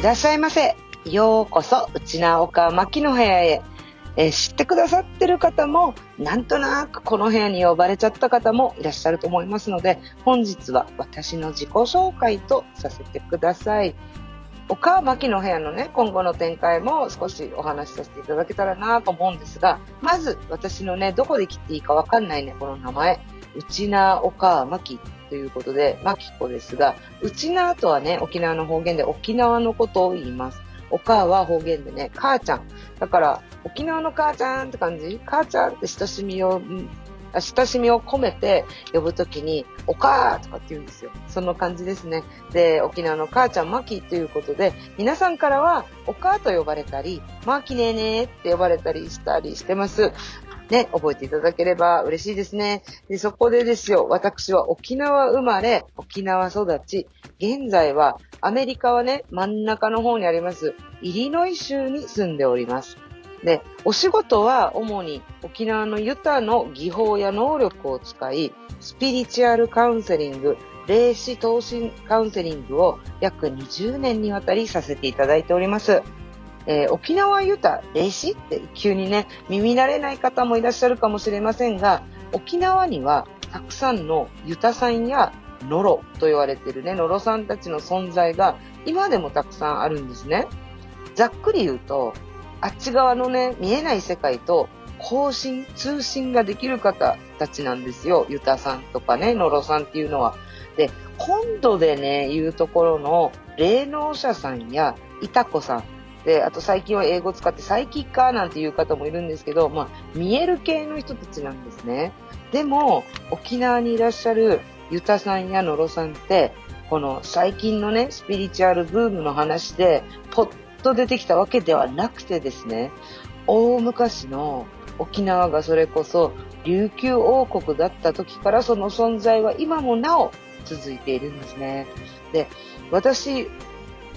いらっしゃいませ。ようこそ、内な岡牧の部屋へ。え、知ってくださってる方も、なんとなくこの部屋に呼ばれちゃった方もいらっしゃると思いますので、本日は私の自己紹介とさせてください。岡牧の部屋のね、今後の展開も少しお話しさせていただけたらなと思うんですが、まず私のね、どこで切っていいかわかんないね、この名前。内な岡牧ということで、牧子ですが、内なとはね、沖縄の方言で沖縄のことを言います。お母は方言でね、母ちゃん。だから、沖縄の母ちゃんって感じ？母ちゃんって親しみを、親しみを込めて呼ぶときに、お母とかって言うんですよ。その感じですね。で、沖縄の母ちゃん、マキということで、皆さんからは、お母と呼ばれたり、マキねーねーって呼ばれたりしたりしてます。ね、覚えていただければ嬉しいですね。で、そこでですよ、私は沖縄生まれ、沖縄育ち、現在はアメリカはね、真ん中の方にあります、イリノイ州に住んでおります。で、お仕事は主に沖縄のユタの技法や能力を使い、スピリチュアルカウンセリング、霊視投資カウンセリングを約20年にわたりさせていただいております。えー、沖縄ユタ霊視って急にね、耳慣れない方もいらっしゃるかもしれませんが、沖縄にはたくさんのユタさんやノロと言われているね、ノロさんたちの存在が今でもたくさんあるんですね。ざっくり言うと、あっち側のね、見えない世界と交信、通信ができる方たちなんですよ。ユタさんとかね、ノロさんっていうのは。で、今度でね、言うところの霊能者さんやイタコさん、で、あと最近は英語使ってサイキッカーなんていう方もいるんですけど、まあ、見える系の人たちなんですね。でも、沖縄にいらっしゃるユタさんやノロさんって、この最近のね、スピリチュアルブームの話で、ポッと出てきたわけではなくてですね、大昔の沖縄がそれこそ琉球王国だった時からその存在は今もなお続いているんですね。で、私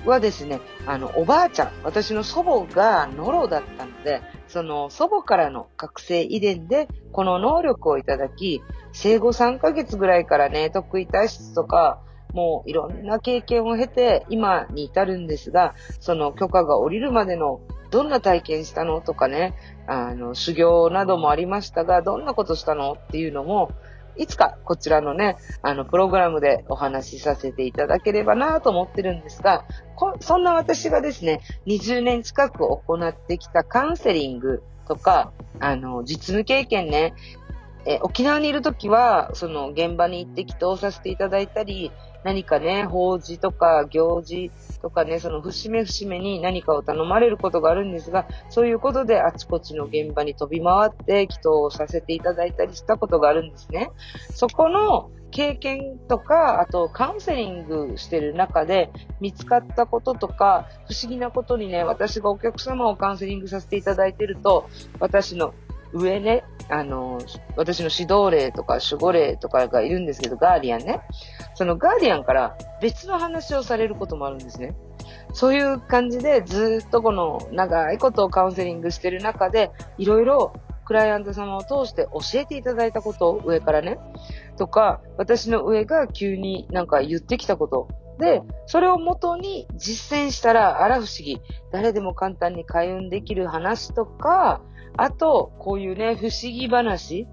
はですね、あの、おばあちゃん、私の祖母がノロだったので、その祖母からの覚醒遺伝でこの能力をいただき、生後3ヶ月ぐらいからね、得意体質とか、もういろんな経験を経て今に至るんですが、その許可が下りるまでのどんな体験したのとかね、あの、修行などもありましたが、どんなことしたのっていうのも、いつかこちらのね、あの、プログラムでお話しさせていただければなと思ってるんですが、そんな私がですね、20年近く行ってきたカウンセリングとか、あの、実務経験ね、え沖縄にいるときは、その現場に行って祈祷させていただいたり、何かね、法事とか行事とかね、その節目節目に何かを頼まれることがあるんですが、そういうことであちこちの現場に飛び回って祈祷をさせていただいたりしたことがあるんですね。そこの経験とか、あとカウンセリングしてる中で見つかったこととか、不思議なことにね、私がお客様をカウンセリングさせていただいてると、私の上ね、あの、私の指導霊とか守護霊とかがいるんですけど、ガーディアンね。そのガーディアンから別の話をされることもあるんですね。そういう感じでずっとこの長いことをカウンセリングしてる中で、いろいろクライアント様を通して教えていただいたことを上からね、とか、私の上が急になんか言ってきたこと、で、それを元に実践したら、あら不思議。誰でも簡単に開運できる話とか、あと、こういうね、不思議話。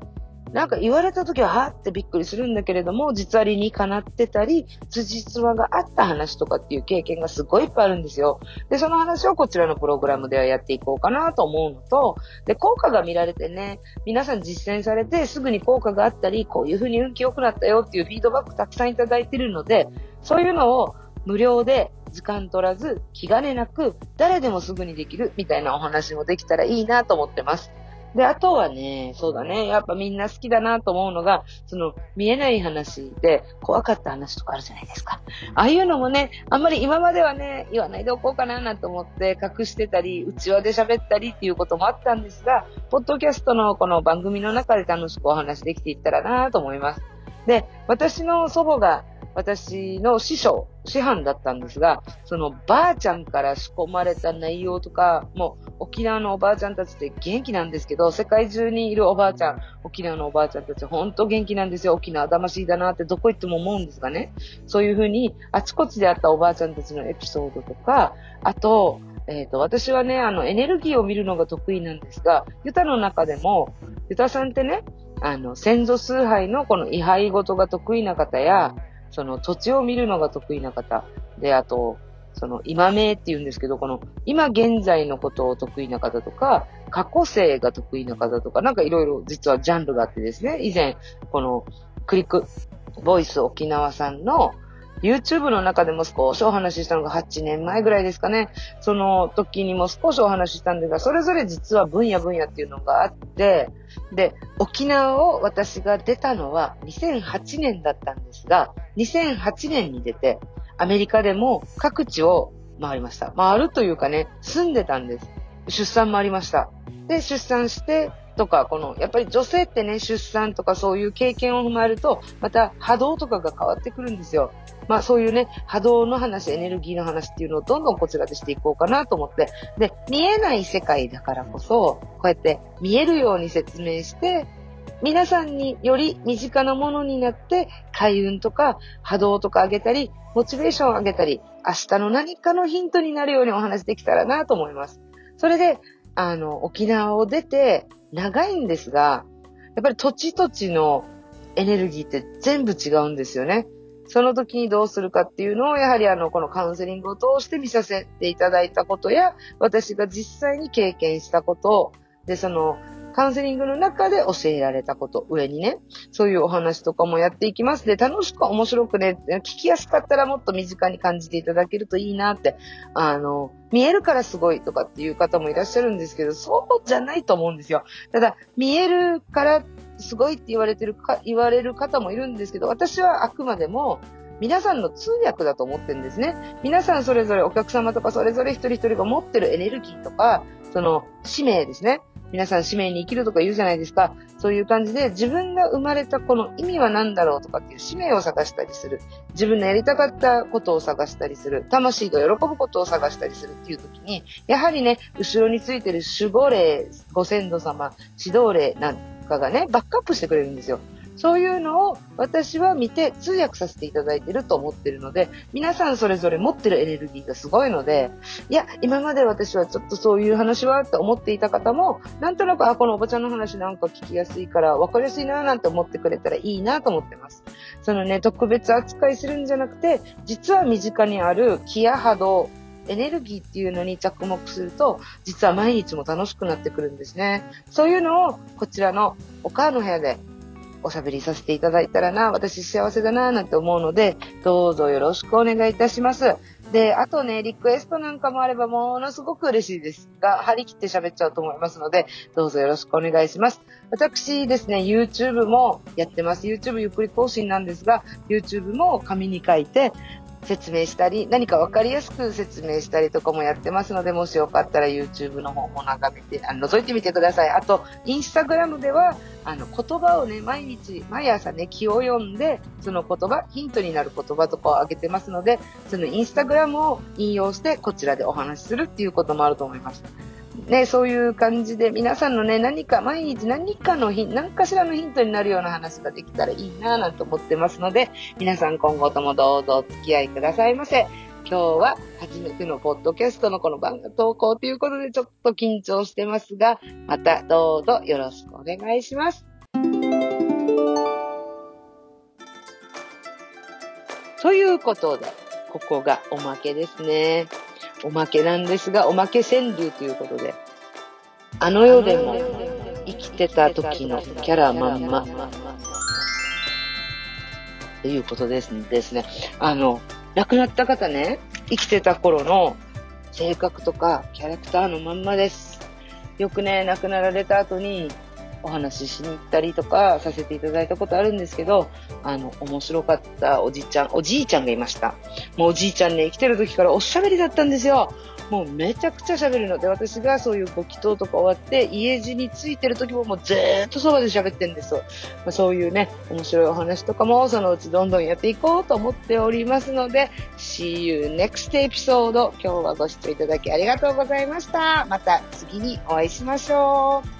なんか言われた時は、はってびっくりするんだけれども、実は理にかなってたり、辻褄があった話とかっていう経験がすごいいっぱいあるんですよ。で、その話をこちらのプログラムではやっていこうかなと思うのと、で、効果が見られてね、皆さん実践されてすぐに効果があったり、こういう風に運気良くなったよっていうフィードバックたくさんいただいてるので、そういうのを無料で時間取らず、気兼ねなく、誰でもすぐにできるみたいなお話もできたらいいなと思ってます。で、あとはね、そうだね、やっぱみんな好きだなと思うのが、その、見えない話で怖かった話とかあるじゃないですか。ああいうのもね、あんまり今まではね、言わないでおこうかななんて思って隠してたり、内輪で喋ったりっていうこともあったんですが、ポッドキャストのこの番組の中で楽しくお話できていったらなと思います。で、私の祖母が私の師匠師範だったんですが、そのばあちゃんから仕込まれた内容とか、もう沖縄のおばあちゃんたちって元気なんですけど、世界中にいるおばあちゃん、沖縄のおばあちゃんたち本当元気なんですよ。沖縄魂だなってどこ行っても思うんですがね。そういうふうにあちこちであったおばあちゃんたちのエピソードとか、あと、えっ、ー、と、私はね、あの、エネルギーを見るのが得意なんですが、ユタの中でも、ユタさんってね、あの、先祖崇拝のこの位牌事が得意な方や、その土地を見るのが得意な方、で、あと、その今名って言うんですけど、この今現在のことを得意な方とか、過去性が得意な方とか、なんかいろいろ実はジャンルがあってですね、以前、このクリック、ボイス沖縄さんの YouTube の中でも少しお話ししたのが8年前ぐらいですかね。その時にも少しお話ししたんですが、それぞれ実は分野分野っていうのがあって、で、沖縄を私が出たのは2008年だったんですが、2008年に出て、アメリカでも各地を回りました。回るというかね、住んでたんです。出産もありました。で、出産して、とか、この、やっぱり女性ってね、出産とかそういう経験を踏まえると、また波動とかが変わってくるんですよ。まあそういうね、波動の話、エネルギーの話っていうのをどんどんこちらでしていこうかなと思って、で、見えない世界だからこそ、こうやって見えるように説明して、皆さんにより身近なものになって、開運とか波動とか上げたり、モチベーションを上げたり、明日の何かのヒントになるようにお話できたらなと思います。それで、あの、沖縄を出て長いんですが、やっぱり土地土地のエネルギーって全部違うんですよね。その時にどうするかっていうのを、やはりあの、このカウンセリングを通して見させていただいたことや、私が実際に経験したこと、で、その、カウンセリングの中で教えられたこと、上にね、そういうお話とかもやっていきます。で、楽しく面白くね、聞きやすかったらもっと身近に感じていただけるといいなって、あの、見えるからすごいとかっていう方もいらっしゃるんですけど、そうじゃないと思うんですよ。ただ、見えるからすごいって言われてるか、言われる方もいるんですけど、私はあくまでも、皆さんの通訳だと思ってるんですね。皆さんそれぞれお客様とかそれぞれ一人一人が持ってるエネルギーとか、その使命ですね。皆さん使命に生きるとか言うじゃないですか。そういう感じで自分が生まれたこの意味は何だろうとかっていう使命を探したりする。自分のやりたかったことを探したりする。魂が喜ぶことを探したりするっていう時に、やはりね、後ろについてる守護霊、ご先祖様、指導霊なんかがね、バックアップしてくれるんですよ。そういうのを私は見て通訳させていただいてると思ってるので、皆さんそれぞれ持ってるエネルギーがすごいので、いや、今まで私はちょっとそういう話はって思っていた方も、なんとなく、あ、このおばちゃんの話なんか聞きやすいから分かりやすいななんて思ってくれたらいいなと思ってます。そのね、特別扱いするんじゃなくて、実は身近にある気や波動、エネルギーっていうのに着目すると、実は毎日も楽しくなってくるんですね。そういうのを、こちらのお母の部屋でおしゃべりさせていただいたらな、私幸せだな、なんて思うので、どうぞよろしくお願いいたします。で、あとね、リクエストなんかもあればものすごく嬉しいですが、張り切って喋っちゃうと思いますので、どうぞよろしくお願いします。私ですね、YouTube もやってます。YouTube ゆっくり更新なんですが、YouTube も紙に書いて、説明したり、何か分かりやすく説明したりとかもやってますので、もしよかったら YouTube の方も眺めて、あの、覗いてみてください。あと、Instagram では、あの、言葉をね、毎日、毎朝ね、気を読んで、その言葉、ヒントになる言葉とかをあげてますので、その Instagram を引用して、こちらでお話しするっていうこともあると思います。ね、そういう感じで皆さんのね、何か毎日何かのヒン何かしらのヒントになるような話ができたらいいなぁなんて思ってますので、皆さん今後ともどうぞお付き合いくださいませ。今日は初めてのポッドキャストのこの番組投稿ということでちょっと緊張してますが、またどうぞよろしくお願いします。ということで、ここがおまけですね。おまけなんですが、おまけ川柳ということで、あの世でも生きてた時のキャラまんま。ということですですね。あの、亡くなった方ね、生きてた頃の性格とかキャラクターのまんまです。よくね、亡くなられた後に、お話ししに行ったりとかさせていただいたことあるんですけど、あの、面白かったおじいちゃん、おじいちゃんがいました。もうおじいちゃんね、生きてる時からおしゃべりだったんですよ。もうめちゃくちゃ喋るので、私がそういうご祈祷とか終わって、家路についてる時ももうずっとそばで喋ってんです。まあ、そういうね、面白いお話とかもそのうちどんどんやっていこうと思っておりますので、See you next episode. 今日はご視聴いただきありがとうございました。また次にお会いしましょう。